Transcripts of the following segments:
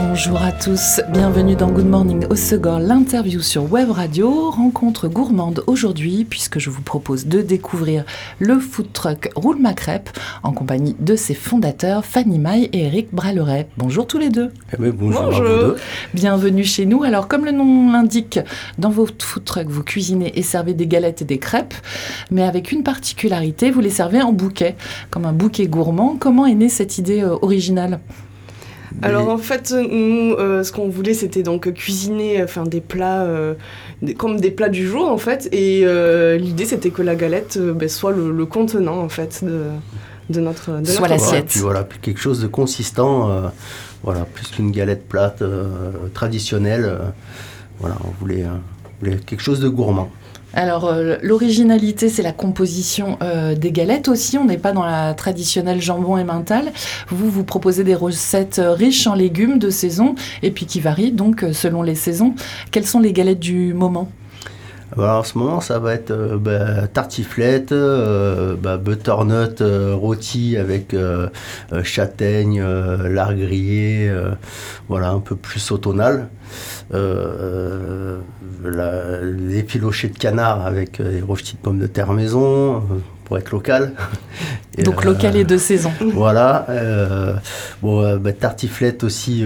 Bonjour à tous, bienvenue dans Good Morning au Segor, l'interview sur Web Radio, rencontre gourmande aujourd'hui puisque je vous propose de découvrir le food truck Roule ma crêpe en compagnie de ses fondateurs Fanny Maille et Eric Braleret. Bonjour tous les deux. Eh ben, bonjour. À vous deux. Bienvenue chez nous. Alors comme le nom l'indique, dans votre food truck vous cuisinez et servez des galettes et des crêpes, mais avec une particularité, vous les servez en bouquet, comme un bouquet gourmand. Comment est née cette idée euh, originale? Alors en fait, nous, euh, ce qu'on voulait, c'était donc cuisiner, enfin des plats, euh, comme des plats du jour en fait. Et euh, l'idée, c'était que la galette ben, soit le, contenant en fait de, de notre, de soit l'assiette. Voilà, puis quelque chose de consistant, voilà, plus qu'une galette plate traditionnelle. voilà, on voulait, on voulait quelque chose de gourmand. Alors, euh, l'originalité, c'est la composition euh, des galettes aussi. On n'est pas dans la traditionnelle jambon et mental. Vous, vous proposez des recettes euh, riches en légumes de saison et puis qui varient donc selon les saisons. Quelles sont les galettes du moment? Alors en ce moment, ça va être bah, tartiflette, bah, butternut rôti avec châtaigne, lard grillé, voilà, un peu plus automnal. Euh, les filochés de canard avec euh, des rochetis de pommes de terre maison euh, pour être local. Donc local et de saison. Voilà. bon, bah, tartiflette aussi,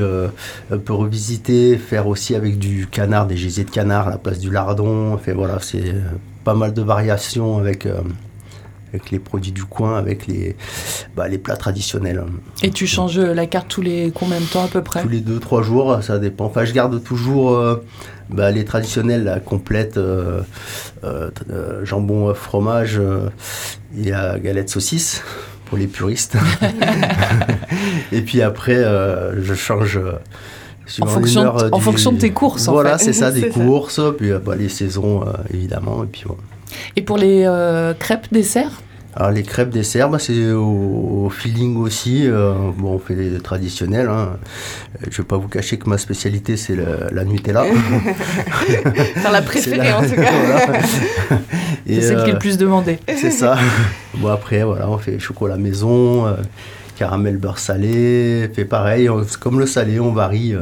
on peut revisiter, faire aussi avec du canard, des gésiers de canard à la place du lardon. Fait, voilà, c'est pas mal de variations avec avec les produits du coin, avec les, bah, les plats traditionnels. Et tu changes la carte tous les combien de temps à peu près? Tous les 2-3 jours, ça dépend. Enfin, je garde toujours euh, bah, les traditionnels, la complète, euh, euh, jambon, fromage, a galette saucisse pour les puristes. et puis après, je change. En fonction, en fonction de tes courses. Voilà, c'est ça, des courses, puis bah, les saisons évidemment, et puis. Et pour les euh, crêpes dessert alors les crêpes dessert, bah, c'est au, feeling aussi. Euh, bon, on fait les traditionnels. Hein. Je ne vais pas vous cacher que ma spécialité, c'est la Nutella. c'est la préférée en tout cas. c'est celle qui est le plus demandée. C'est ça. Bon, après, voilà, on fait chocolat maison, caramel beurre salé. Fait pareil, comme le salé, on varie.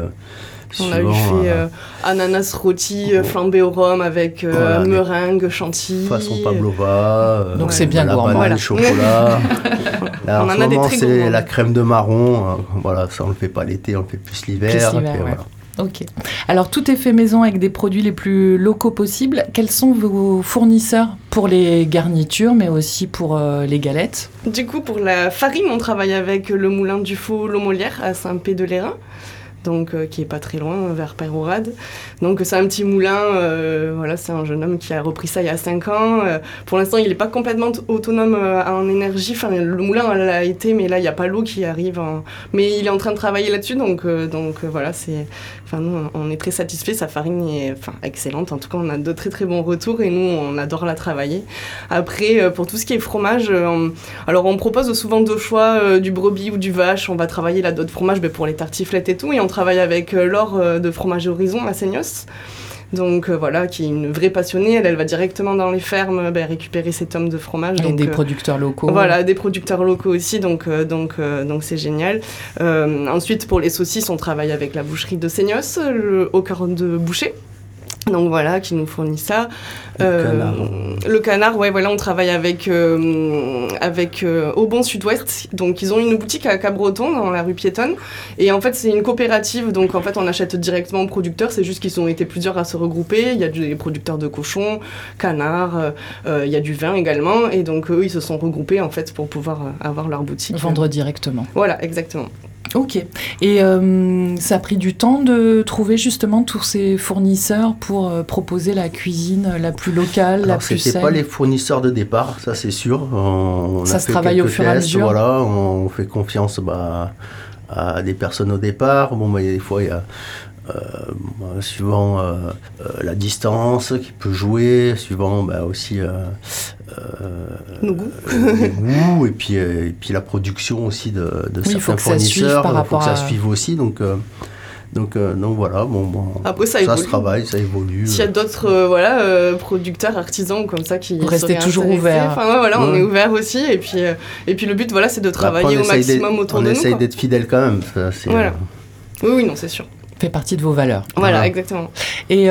On a eu fait euh, ananas rôti euh, flambé au rhum avec euh, meringue, chantilly. Façon pavlova. Donc c'est bien gourmand. Voilà. chocolat. Là, on en, a des c'est la crème de marron. voilà, ça on le fait pas l'été, on le fait plus l'hiver. Ok. Alors tout est fait maison avec des produits les plus locaux possibles. Quels sont vos fournisseurs pour les garnitures, mais aussi pour les galettes? Du coup, pour la farine, on travaille avec le moulin du Faux Lomolière à Saint-Pé-de-Lérin donc euh, qui est pas très loin, vers Pérourade. Donc c'est un petit moulin, euh, voilà, c'est un jeune homme qui a repris ça il y a 5 ans. Euh, pour l'instant, il n'est pas complètement autonome en énergie. Enfin, le moulin l'a été, mais là, il n'y a pas l'eau qui arrive. Mais il est en train de travailler là-dessus, donc, donc voilà, c'est. Enfin, nous, on est très satisfaits. Sa farine est enfin, excellente. En tout cas, on a de très très bons retours et nous, on adore la travailler. Après, pour tout ce qui est fromage, alors on propose souvent deux choix, du brebis ou du vache. On va travailler la d'autres fromage ben, pour les tartiflettes et tout. Et on travaille avec euh, euh, de Fromage Horizon à Seignos. Donc euh, voilà, qui est une vraie passionnée. Elle, elle va directement dans les fermes ben, récupérer ses tomes de fromage. Et des producteurs locaux. Voilà, des producteurs locaux aussi, donc donc donc c'est génial. ensuite, pour les saucisses, on travaille avec la boucherie de Seignos, au cœur de boucher. Donc voilà, qui nous fournit ça. Le, euh, canard. le canard, ouais, voilà, on travaille avec, euh, avec euh, Au Bon Sud-Ouest. Donc ils ont une boutique à Cabreton, dans la rue piétonne. Et en fait, c'est une coopérative. Donc en fait, on achète directement aux producteurs. C'est juste qu'ils ont été plusieurs à se regrouper. Il y a des producteurs de cochons, canards, il y a du vin également. Et donc eux, ils se sont regroupés en fait pour pouvoir avoir leur boutique. Vendre directement. Voilà, exactement. Ok. Et euh, ça a pris du temps de trouver justement tous ces fournisseurs pour euh, proposer la cuisine la plus locale, la plus saine? pas les fournisseurs de départ, ça c'est sûr. On, ça se travaille au fur et à mesure? Voilà, on fait confiance bah, à des personnes au départ. Bon, bah, des fois il y a suivant la distance qu'il peut jouer, suivant bah, aussi nos goûts. goûts et puis, et puis la production aussi de, de certains fournisseurs. Il faut que ça suive aussi. Donc, donc, euh, donc voilà, bon, bon Après, ça, ça se travaille, ça évolue. S'il y a d'autres euh, voilà, euh, producteurs, artisans comme ça qui. Restez toujours ouvert. Enfin, ouais, voilà, on est ouvert aussi. Et puis, et puis le but, voilà, c'est de travailler au maximum autour de nous. On essaye d'être fidèle quand même. Ça, voilà. Oui, oui, non, c'est sûr fait partie de vos valeurs. Voilà, exactement. Et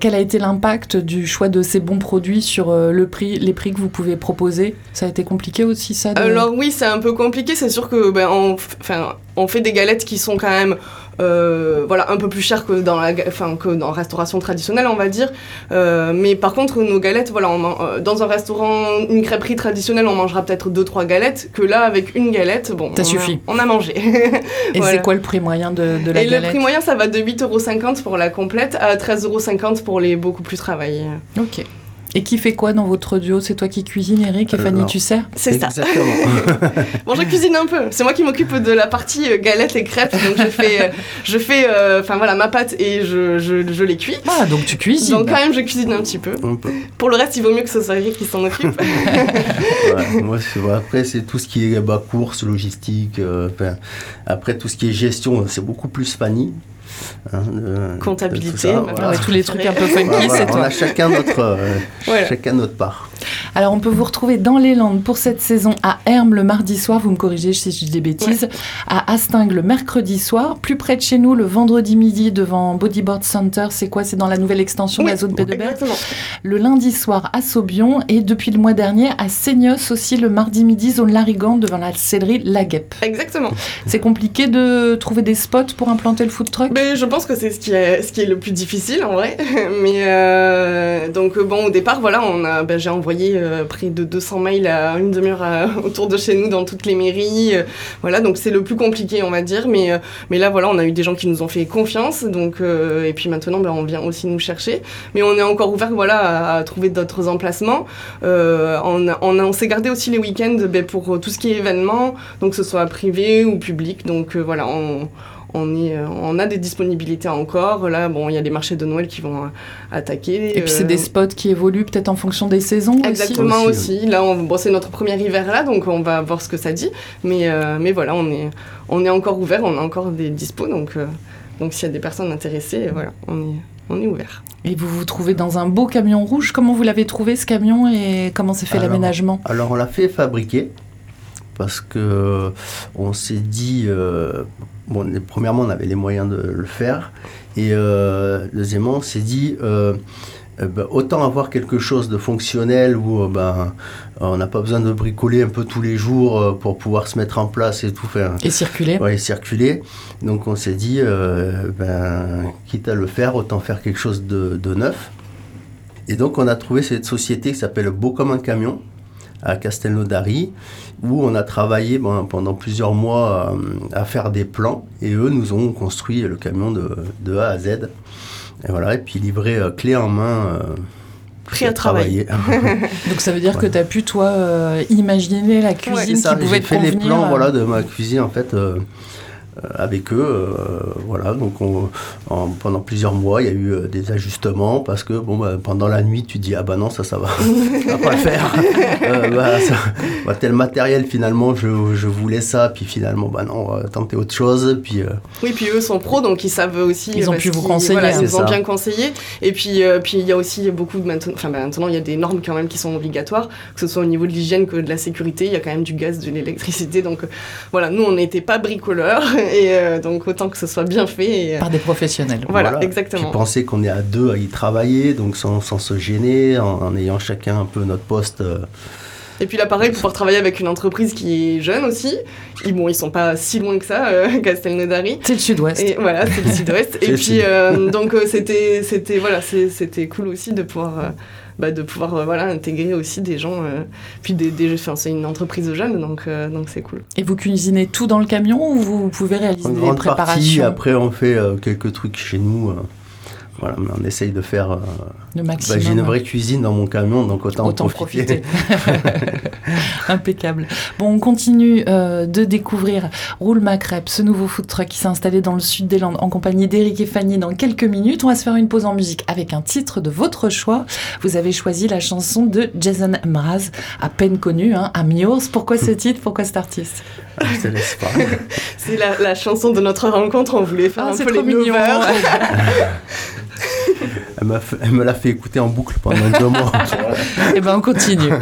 quel a été l'impact du choix de ces bons produits sur le prix, les prix que vous pouvez proposer? Ça a été compliqué aussi ça Alors oui, c'est un peu compliqué. C'est sûr que ben, on, on fait des galettes qui sont quand même euh, voilà, un peu plus cher que dans la, enfin, que dans la restauration traditionnelle, on va dire. Euh, mais par contre, nos galettes, voilà, euh, dans un restaurant, une crêperie traditionnelle, on mangera peut-être deux trois galettes. Que là, avec une galette, bon, ça suffit. on a mangé. Et c'est quoi le prix moyen de, de la Et galette Le prix moyen, ça va de 8,50€ pour la complète à 13,50€ pour les beaucoup plus travaillés. Ok. Et qui fait quoi dans votre duo? C'est toi qui cuisine, Eric, et Fanny, tu sers C'est ça. Bon, je cuisine un peu. C'est moi qui m'occupe de la partie euh, galette et crêpes. Donc, je fais, euh, je fais euh, enfin voilà, ma pâte et je, je, je, les cuis. Ah, donc tu cuisines Donc, quand même, je cuisine un petit peu. Pour le reste, il vaut mieux que ce soit Eric qui s'en occupe. moi, après, c'est tout ce qui est bah, course, logistique. après, tout ce qui est gestion, c'est beaucoup plus Fanny. Hein, Comptabilité, tous les trucs un peu funky, c'est toi. On a chacun notre, euh, chacun notre part. Alors, on peut vous retrouver dans les Landes pour cette saison à Hermes le mardi soir, vous me corrigez si je dis des bêtises, à Astingue le mercredi soir, plus près de chez nous le vendredi midi devant Bodyboard Center, c'est quoi? C'est dans la nouvelle extension de la zone p Le lundi soir à Saubion et depuis le mois dernier à Seignos aussi le mardi midi, zone Larigan devant la sellerie La Guêpe. Exactement. C'est compliqué de trouver des spots pour implanter le food truck? Mais Je pense que c'est ce, qui est, le plus difficile en vrai. Mais euh, donc bon, au départ, voilà, on a, ben, j'ai envoyé euh, près de 200 mails à une demi-heure autour de chez nous dans toutes les mairies. Euh, voilà, donc c'est le plus compliqué, on va dire. Mais, euh, là, voilà, on a eu des gens qui nous ont fait confiance. Donc, et puis maintenant, ben, on vient aussi nous chercher. Mais on est encore ouvert voilà, à, trouver d'autres emplacements. on, on, s'est gardé aussi les week-ends ben, pour tout ce qui est événement, donc que ce soit privé ou public. Donc voilà, on on, euh, on a des disponibilités encore. Là, bon, il y a les marchés de Noël qui vont euh, attaquer. Et puis c'est des euh, spots qui évoluent peut-être en fonction des saisons Exactement aussi. Là, bon, c'est notre premier hiver là, donc on va voir ce que ça dit. Mais, mais voilà, on est, on est encore ouvert, on a encore des dispos. Donc, donc s'il y a des personnes intéressées, voilà, on est, on est ouvert. Et vous vous trouvez dans un beau camion rouge. Comment vous l'avez trouvé ce camion et comment s'est fait l'aménagement? Alors on l'a fait fabriquer parce que on s'est dit, bon, premièrement, on avait les moyens de le faire. Et euh, deuxièmement, on s'est dit, euh, euh, ben, autant avoir quelque chose de fonctionnel où ben, on n'a pas besoin de bricoler un peu tous les jours pour pouvoir se mettre en place et tout faire. Et circuler. Oui, circuler. Donc on s'est dit, ben, quitte à le faire, autant faire quelque chose de, de neuf. Et donc on a trouvé cette société qui s'appelle Beau comme un camion à Castelnaudary, où on a travaillé pendant plusieurs mois euh, à, faire des plans, et eux nous ont construit le camion de, A à Z. Et voilà, et puis livré euh, clé en main. Euh, Prêt à travailler. Donc ça veut dire que tu as pu, toi, imaginer la cuisine qui pouvait te fait les plans voilà, de ma cuisine, en fait. Euh, avec eux. Euh, voilà, donc pendant plusieurs mois, il y a eu euh, des ajustements parce que bon, bah, pendant la nuit, tu dis ah bah non, ça, ça va, va pas le faire. Bah, bah, tel matériel, finalement, je, je, voulais ça, puis finalement, bah non, on va tenter autre chose. Puis, Oui, puis eux sont pros, donc ils savent aussi. Ils ont pu vous conseiller. Voilà, ils ont bien conseillé. Et puis, puis il y a aussi beaucoup de maintenant, enfin maintenant, il y a des normes quand même qui sont obligatoires, que ce soit au niveau de l'hygiène que de la sécurité. Il y a quand même du gaz, de l'électricité. Donc voilà, nous, on n'était pas bricoleurs. Et euh, donc autant que ce soit bien fait. Euh, Par des professionnels. Voilà, exactement. Puis penser qu'on est à deux à y travailler, donc sans, sans se gêner, en, ayant chacun un peu notre poste. Euh. Et puis là, pareil, pouvoir travailler avec une entreprise qui est jeune aussi. Ils, bon, ils sont pas si loin que ça, euh, Castelnaudary. C'est le sud-ouest. Et voilà, c'est le sud-ouest. et puis, donc, c'était, c'était, voilà, c'était cool aussi de pouvoir bah, de pouvoir euh, voilà, intégrer aussi des gens. Euh, puis des, des c'est une entreprise jeune, donc euh, donc c'est cool. Et vous cuisinez tout dans le camion ou vous pouvez réaliser des préparations? Après, on fait quelques trucs chez nous. Voilà, mais on essaye de faire. euh, Le bah, maximum. J'ai une vraie cuisine dans mon camion, donc autant, Autant en profiter. profiter. Impeccable. Bon, on continue euh, de découvrir Roule ma crêpe, ce nouveau food truck qui s'est installé dans le sud des Landes en compagnie d'Éric et Fanny dans quelques minutes. On va se faire une pause en musique avec un titre de votre choix. Vous avez choisi la chanson de Jason Mraz, à peine connu, hein, Yours. Pourquoi ce titre? Pourquoi cet artiste? Je te laisse pas. C'est la, la chanson de notre rencontre, on voulait faire Ah, un c'est peu les mignon. Elle, m'a fait- elle me l'a fait écouter en boucle pendant deux mois. Eh ben, on continue.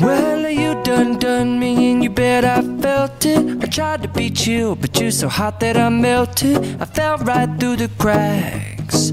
Well, you done done me and you bet I felt it. I tried to beat you, but you're so hot that I melted. I fell right through the cracks.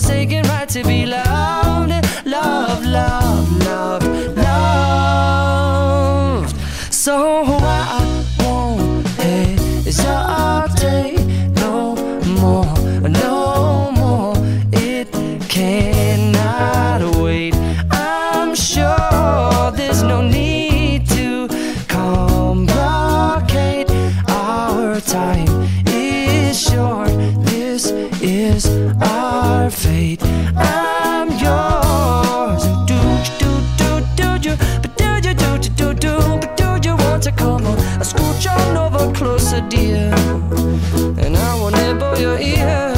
forsaken right to be loved, love, love, love, closer, dear, and I will nibble your ear.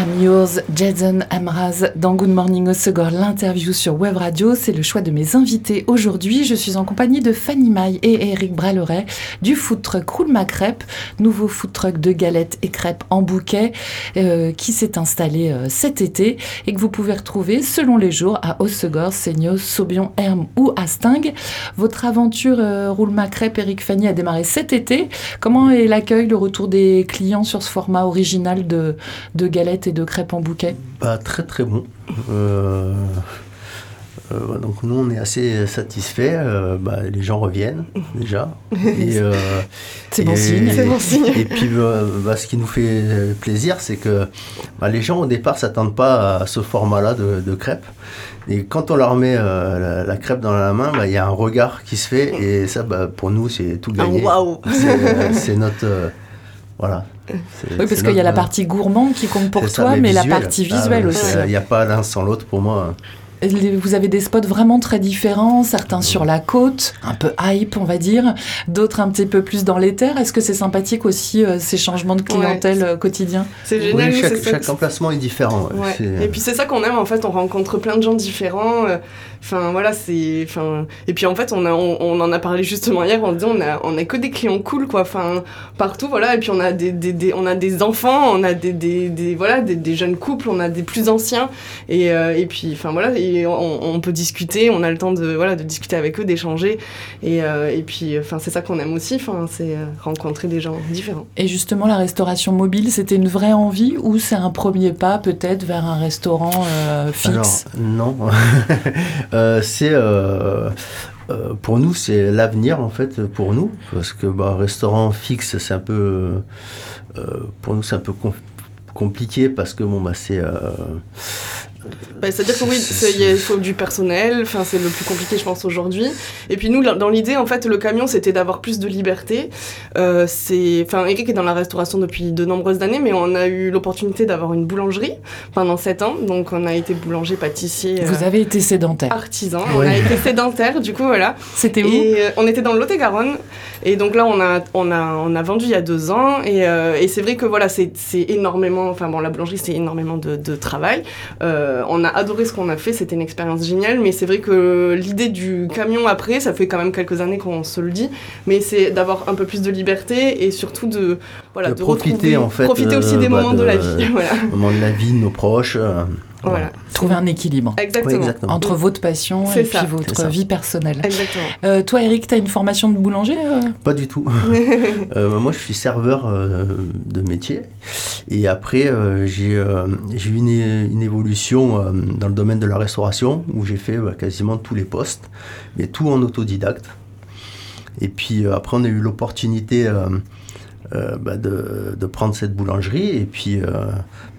I'm yours, Jason Amraz, dans Good Morning au Segor, l'interview sur Web Radio. C'est le choix de mes invités aujourd'hui. Je suis en compagnie de Fanny Maille et Eric Braleret du food truck Roule ma crêpe, nouveau food truck de galettes et crêpes en bouquet euh, qui s'est installé euh, cet été et que vous pouvez retrouver selon les jours à Hossegor, Seignos, Saubion, Hermes ou Astingue. Votre aventure euh, Roule ma crêpe, Eric Fanny, a démarré cet été. Comment est l'accueil, le retour des clients sur ce format original de, de galettes et de crêpes en bouquet Bah, très très bon. Euh, Euh, donc nous, on est assez satisfaits. Euh, bah, les gens reviennent déjà. Et, euh, C'est bon et- signe. C'est bon signe. Et puis, bah, ce qui nous fait plaisir, c'est que bah, les gens au départ s'attendent pas à ce format-là de, de crêpe. Et quand on leur met euh, la, la crêpe dans la main, bah, il y a un regard qui se fait. Et ça, bah, pour nous, c'est tout gagné. waouh C'est c'est notre. euh, voilà. Oui, parce qu'il y a la partie gourmande qui compte pour ça, toi, mais la partie Ah, visuelle ouais, aussi. Il n'y a pas l'un sans l'autre pour moi. Vous avez des spots vraiment très différents, certains sur la côte, un peu hype on va dire, d'autres un petit peu plus dans les terres. Est-ce que c'est sympathique aussi euh, ces changements de clientèle euh, quotidiens C'est génial. Oui, chaque, emplacement est différent. ouais. Ouais. Et puis c'est ça qu'on aime en fait, on rencontre plein de gens différents. euh, Enfin voilà, c'est. Enfin et puis en fait on a on, on en a parlé justement hier. On se dit on a on a que des clients cool quoi. Enfin partout voilà. Et puis on a des, des, des- on a des enfants, on a des, des, des- voilà des, des jeunes couples, on a des plus anciens. Et, euh, et puis enfin voilà et on, on peut discuter. On a le temps de voilà de discuter avec eux, d'échanger. Et, euh, et puis enfin c'est ça qu'on aime aussi. Enfin c'est euh, rencontrer des gens différents. Et justement, la restauration mobile, c'était une vraie envie ou c'est un premier pas peut-être vers un restaurant euh, fixe? Alors, non. Euh, c'est. euh, euh, pour nous, c'est l'avenir en fait pour nous parce que bah, restaurant fixe, c'est un peu euh, pour nous c'est un peu com- compliqué parce que bon bah c'est euh, Bah, C'est-à-dire que oui, il faut du personnel, c'est le plus compliqué, je pense, aujourd'hui. Et puis nous, dans l'idée, en fait, le camion, c'était d'avoir plus de liberté. Euh, Eric est dans la restauration depuis de nombreuses années, mais on a eu l'opportunité d'avoir une boulangerie pendant sept ans. Donc, on a été boulanger, pâtissier, Vous euh, avez été sédentaire. artisan. On a été sédentaire, du coup, voilà. C'était où Et euh, on était dans le Lot-et-Garonne. Et donc là, on a, on a, on a vendu il y a deux ans. Et, euh, et c'est vrai que voilà, c'est c'est énormément. Enfin bon, la boulangerie, c'est énormément de, de travail. Euh, on a adoré ce qu'on a fait. C'était une expérience géniale. Mais c'est vrai que l'idée du camion après, ça fait quand même quelques années qu'on se le dit. Mais c'est d'avoir un peu plus de liberté et surtout de. Voilà, De de, profiter, retrouver- en fait, Profiter aussi euh, des bah, moments de... de- la vie. voilà. au moment de la vie de nos proches. Voilà. Trouver un équilibre Exactement. Oui, exactement. entre votre passion et ça, puis votre vie personnelle. Exactement. Euh, toi, Eric, tu as une formation de boulanger euh Pas du tout. Euh, moi, je suis serveur euh, de métier. Et après, euh, j'ai j'ai eu une, une évolution euh, dans le domaine de la restauration où j'ai fait bah, quasiment tous les postes, mais tout en autodidacte. Et puis euh, après, on a eu l'opportunité euh, bah, de, de prendre cette boulangerie. Et puis, euh,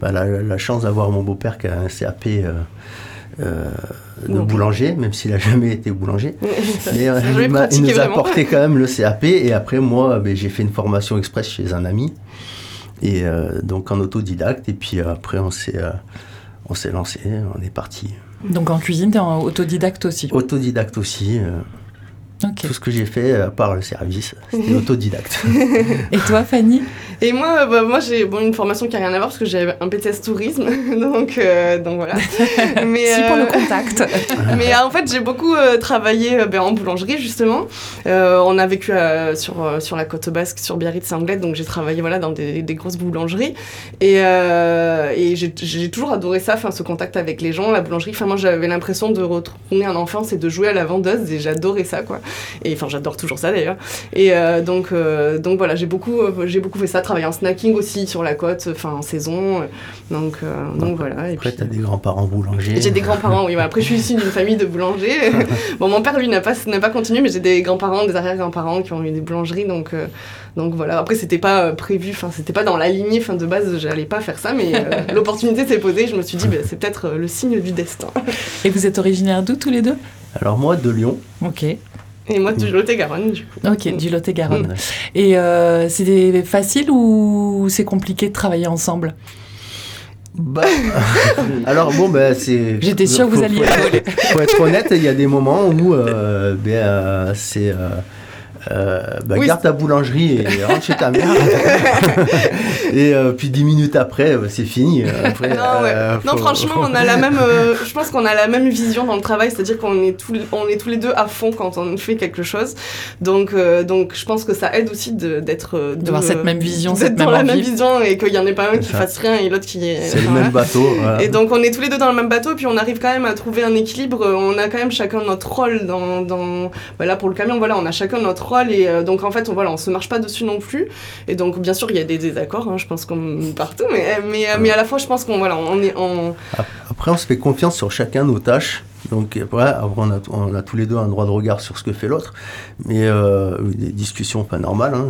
bah, la, la chance d'avoir mon beau-père qui a un CAP euh, euh, de boulanger, même s'il n'a jamais été boulanger. Mais euh, il, m'a- il pratiquer nous a vraiment. apporté quand même le CAP et après moi ben, j'ai fait une formation express chez un ami et euh, donc en autodidacte et puis euh, après on s'est euh, on s'est lancé, on est parti. Donc en cuisine, tu es autodidacte aussi. Autodidacte aussi, euh, tout ce que j'ai fait à part le service, c'était autodidacte. Et toi, Fanny? Et moi, bah, moi j'ai bon, une formation qui a rien à voir parce que j'ai un BTS tourisme, donc, euh, donc voilà. Mais, Si pour le euh, contact. mais euh, en fait, j'ai beaucoup euh, travaillé euh, ben, en boulangerie justement. Euh, on a vécu euh, sur, euh, sur la côte basque, sur Biarritz et Anglette, donc j'ai travaillé voilà, dans des, des grosses boulangeries. Et, euh, et j'ai toujours adoré ça, enfin, ce contact avec les gens, la boulangerie. Enfin, moi j'avais l'impression de retourner en enfance et de jouer à la vendeuse et j'adorais ça quoi. Et enfin, j'adore toujours ça d'ailleurs. Et euh, donc, euh, donc voilà, j'ai beaucoup, euh, j'ai beaucoup fait ça, travailler en snacking aussi sur la côte, enfin en saison. Donc, euh, donc voilà. Et Après puis- tu as des grands-parents boulangers. j'ai des grands-parents, oui. bah, Après, je suis issue d'une famille de boulangers. bon, mon père, lui, n'a pas, n'a pas continué, mais j'ai des grands-parents, des arrière-grands-parents qui ont eu des boulangeries. Donc, euh, donc voilà. Après, c'était pas prévu, enfin, c'était pas dans la lignée. Fin, de base, j'allais pas faire ça, mais euh, l'opportunité s'est posée. Je me suis dit, bah, c'est peut-être le signe du destin. Et vous êtes originaire d'où tous les deux? Alors moi de Lyon, Ok. Et moi, du Lot-et-Garonne, du coup. Ok, du Lot-et-Garonne. Et euh, c'est facile ou c'est compliqué de travailler ensemble? Bah, alors bon, ben c'est. J'étais sûre que vous alliez faut-. Faut être honnête, il y a des moments où euh, ben, euh, c'est. euh, euh, bah, Oui, garde ta boulangerie et rentre chez ta mère. et euh, puis dix minutes après, euh, c'est fini. Après, Non, ouais. non, faut- franchement, on a la même. euh, je pense qu'on a la même vision dans le travail, c'est-à-dire qu'on est tous, on est tous les deux à fond quand on fait quelque chose. Donc, euh, donc, je pense que ça aide aussi d'être. D'avoir cette même vision, d'être cette dans même la même vision et qu'il y en ait pas un qui ça. fasse rien et l'autre qui est. C'est le même bateau. voilà. Et donc on est tous les deux dans le même bateau, puis on arrive quand même à trouver un équilibre. On a quand même chacun notre rôle dans, dans... bah là pour le camion, voilà, on a chacun notre et euh, donc en fait on voilà, on se marche pas dessus non plus. Et donc bien sûr il y a des désaccords, hein, je pense comme partout, mais mais, euh, mais à la fois je pense qu'on voilà, on est en Après, on se fait confiance sur chacun nos tâches. Donc après, après, on, a, on a tous les deux un droit de regard sur ce que fait l'autre, mais euh, des discussions pas normales. hein.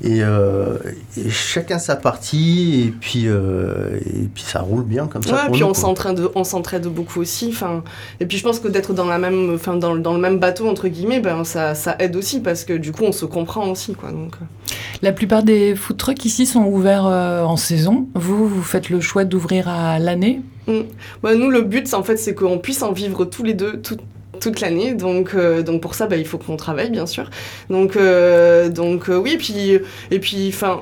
et, euh, et chacun sa partie, et puis, euh, et puis ça roule bien comme ça. Ouais, pour puis nous, on s'entraide, on s'entraide beaucoup aussi. Enfin, et puis je pense que d'être dans la même, enfin dans, dans le même bateau entre guillemets, ben ça, ça aide aussi parce que du coup on se comprend aussi quoi. Donc euh. La plupart des food trucks ici sont ouverts euh, en saison. Vous, vous faites le choix d'ouvrir à l'année? Bah, nous le but en fait c'est qu'on puisse en vivre tous les deux tout- toute l'année. Donc euh, donc pour ça bah, il faut qu'on travaille bien sûr. Donc euh, donc euh, oui et puis et puis enfin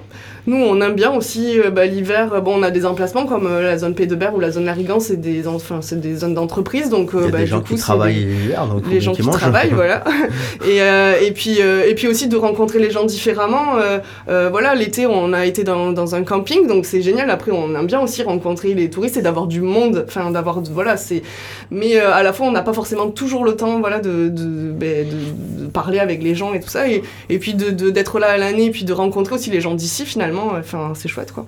nous on aime bien aussi euh, bah, l'hiver bon on a des emplacements comme euh, la zone Pays de Berre ou la zone Larigan c'est des enfin c'est des zones d'entreprise donc Il y euh, a bah, des du gens coup, qui travaillent l'hiver, donc les gens qui travaillent, voilà. et, euh, et, puis, euh, et puis aussi de rencontrer les gens différemment. Euh, euh, voilà, l'été, on a été dans, dans un camping, donc c'est génial. Après, on aime bien aussi rencontrer les touristes et d'avoir du monde. Enfin, d'avoir, voilà, c'est. Mais euh, à la fois, on n'a pas forcément toujours le temps, voilà, de, de, ben, de- de parler avec les gens et tout ça. Et, et puis d'être là à l'année, et puis de rencontrer aussi les gens d'ici, finalement. Enfin, c'est chouette, quoi.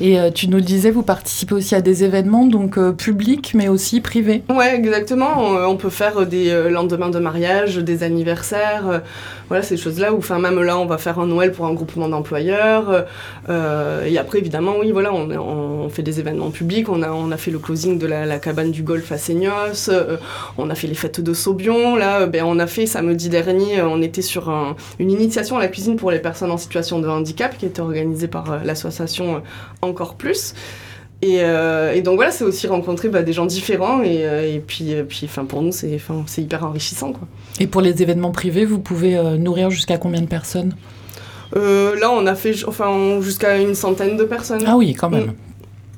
Et euh, tu nous le disais, vous participez aussi à des événements, donc euh, publics, mais aussi privés. Ouais, exactement. On, on peut faire des euh, lendemains de mariage, des anniversaires, euh, voilà ces choses-là. Ou enfin même là, on va faire un Noël pour un groupement d'employeurs. euh, euh, et après, évidemment, oui, voilà, on, on fait des événements publics. On a, on a fait le closing de la, la cabane du golf à Seignos. euh, on a fait les fêtes de Saubion. Là, euh, ben, on a fait samedi dernier, euh, on était sur un- une initiation à la cuisine pour les personnes en situation de handicap qui était organisée par euh, l'association euh, Encore Plus. Et, euh, et donc voilà, c'est aussi rencontrer bah, des gens différents et, euh, et puis, puis enfin, pour nous, c'est hyper enrichissant. Quoi. Et pour les événements privés, vous pouvez euh, nourrir jusqu'à combien de personnes? Là, on a fait enfin, jusqu'à une centaine de personnes. Ah oui, quand même.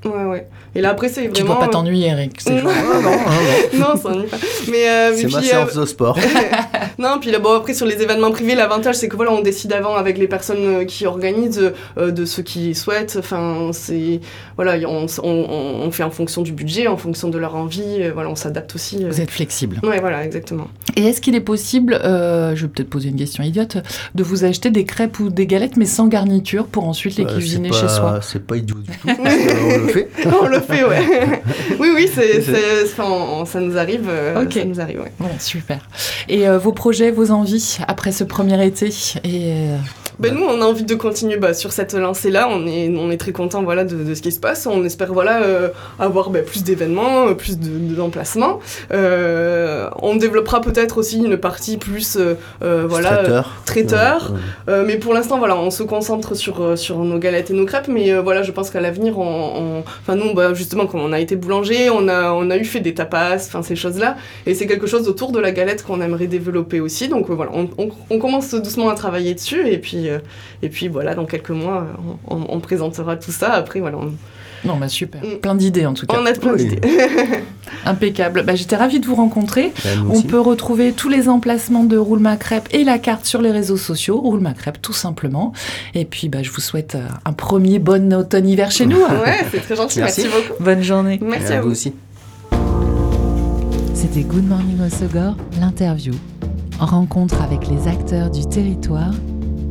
Ouais, ouais. Et là, après, c'est Tu vraiment... dois pas t'ennuyer, Eric. ces jours. Ah, non, non, non. non, ça pas. Mais, euh, C'est puis, ma euh, séance de sport. non, puis là, bon, après, sur les événements privés, l'avantage, c'est que voilà, on décide avant avec les personnes euh, qui organisent, euh, de ceux qui souhaitent. Enfin, c'est. Voilà, on, on, on fait en fonction du budget, en fonction de leur envie. euh, voilà, on s'adapte aussi. euh. Vous êtes flexible. Ouais, voilà, exactement. Et est-ce qu'il est possible, euh, je vais peut-être poser une question idiote, de vous acheter des crêpes ou des galettes, mais sans garniture, pour ensuite les Euh, cuisiner c'est chez soi? C'est pas idiot du tout. on le fait. on le fait, ouais. oui, oui, c'est, C'est- c'est- enfin, on- ça nous arrive. euh, Ok. Ça nous arrive, ouais. Bon, super. Et euh, vos projets, vos envies après ce premier été et euh, Ben, nous, on a envie de continuer bah, sur cette lancée-là. On est, on est très content voilà, de, de ce qui se passe. On espère voilà, euh, avoir bah, plus d'événements, euh, plus de- d'emplacements. Euh, on développera peut-être aussi une partie plus voilà, Traiteur. traiteur. Ouais, ouais. Mais pour l'instant, voilà, on se concentre sur, sur nos galettes et nos crêpes. Mais voilà, je pense qu'à l'avenir, on, on- enfin nous, bah, justement, comme on a été boulanger, on a, on a eu fait des tapas, enfin ces choses-là. Et c'est quelque chose autour de la galette qu'on aimerait développer aussi. Donc voilà, on, on- on commence doucement à travailler dessus. Et puis, euh, et puis voilà, dans quelques mois, on, on- on présentera tout ça. Après, voilà, on, non, bah super. Mm. Plein d'idées en tout cas. on a plein Oui. d'idées. Impeccable. Bah, J'étais ravie de vous rencontrer. Ben, nous On aussi. peut retrouver tous les emplacements de Roule Ma Crêpe et la carte sur les réseaux sociaux. Roule Ma Crêpe, tout simplement. Et puis, bah, je vous souhaite euh, un premier bon automne-hiver chez nous. ouais, c'est très gentil. Merci. Merci, beaucoup. Bonne journée. Merci à vous. aussi. C'était Good Morning Osogor, l'interview. En rencontre avec les acteurs du territoire,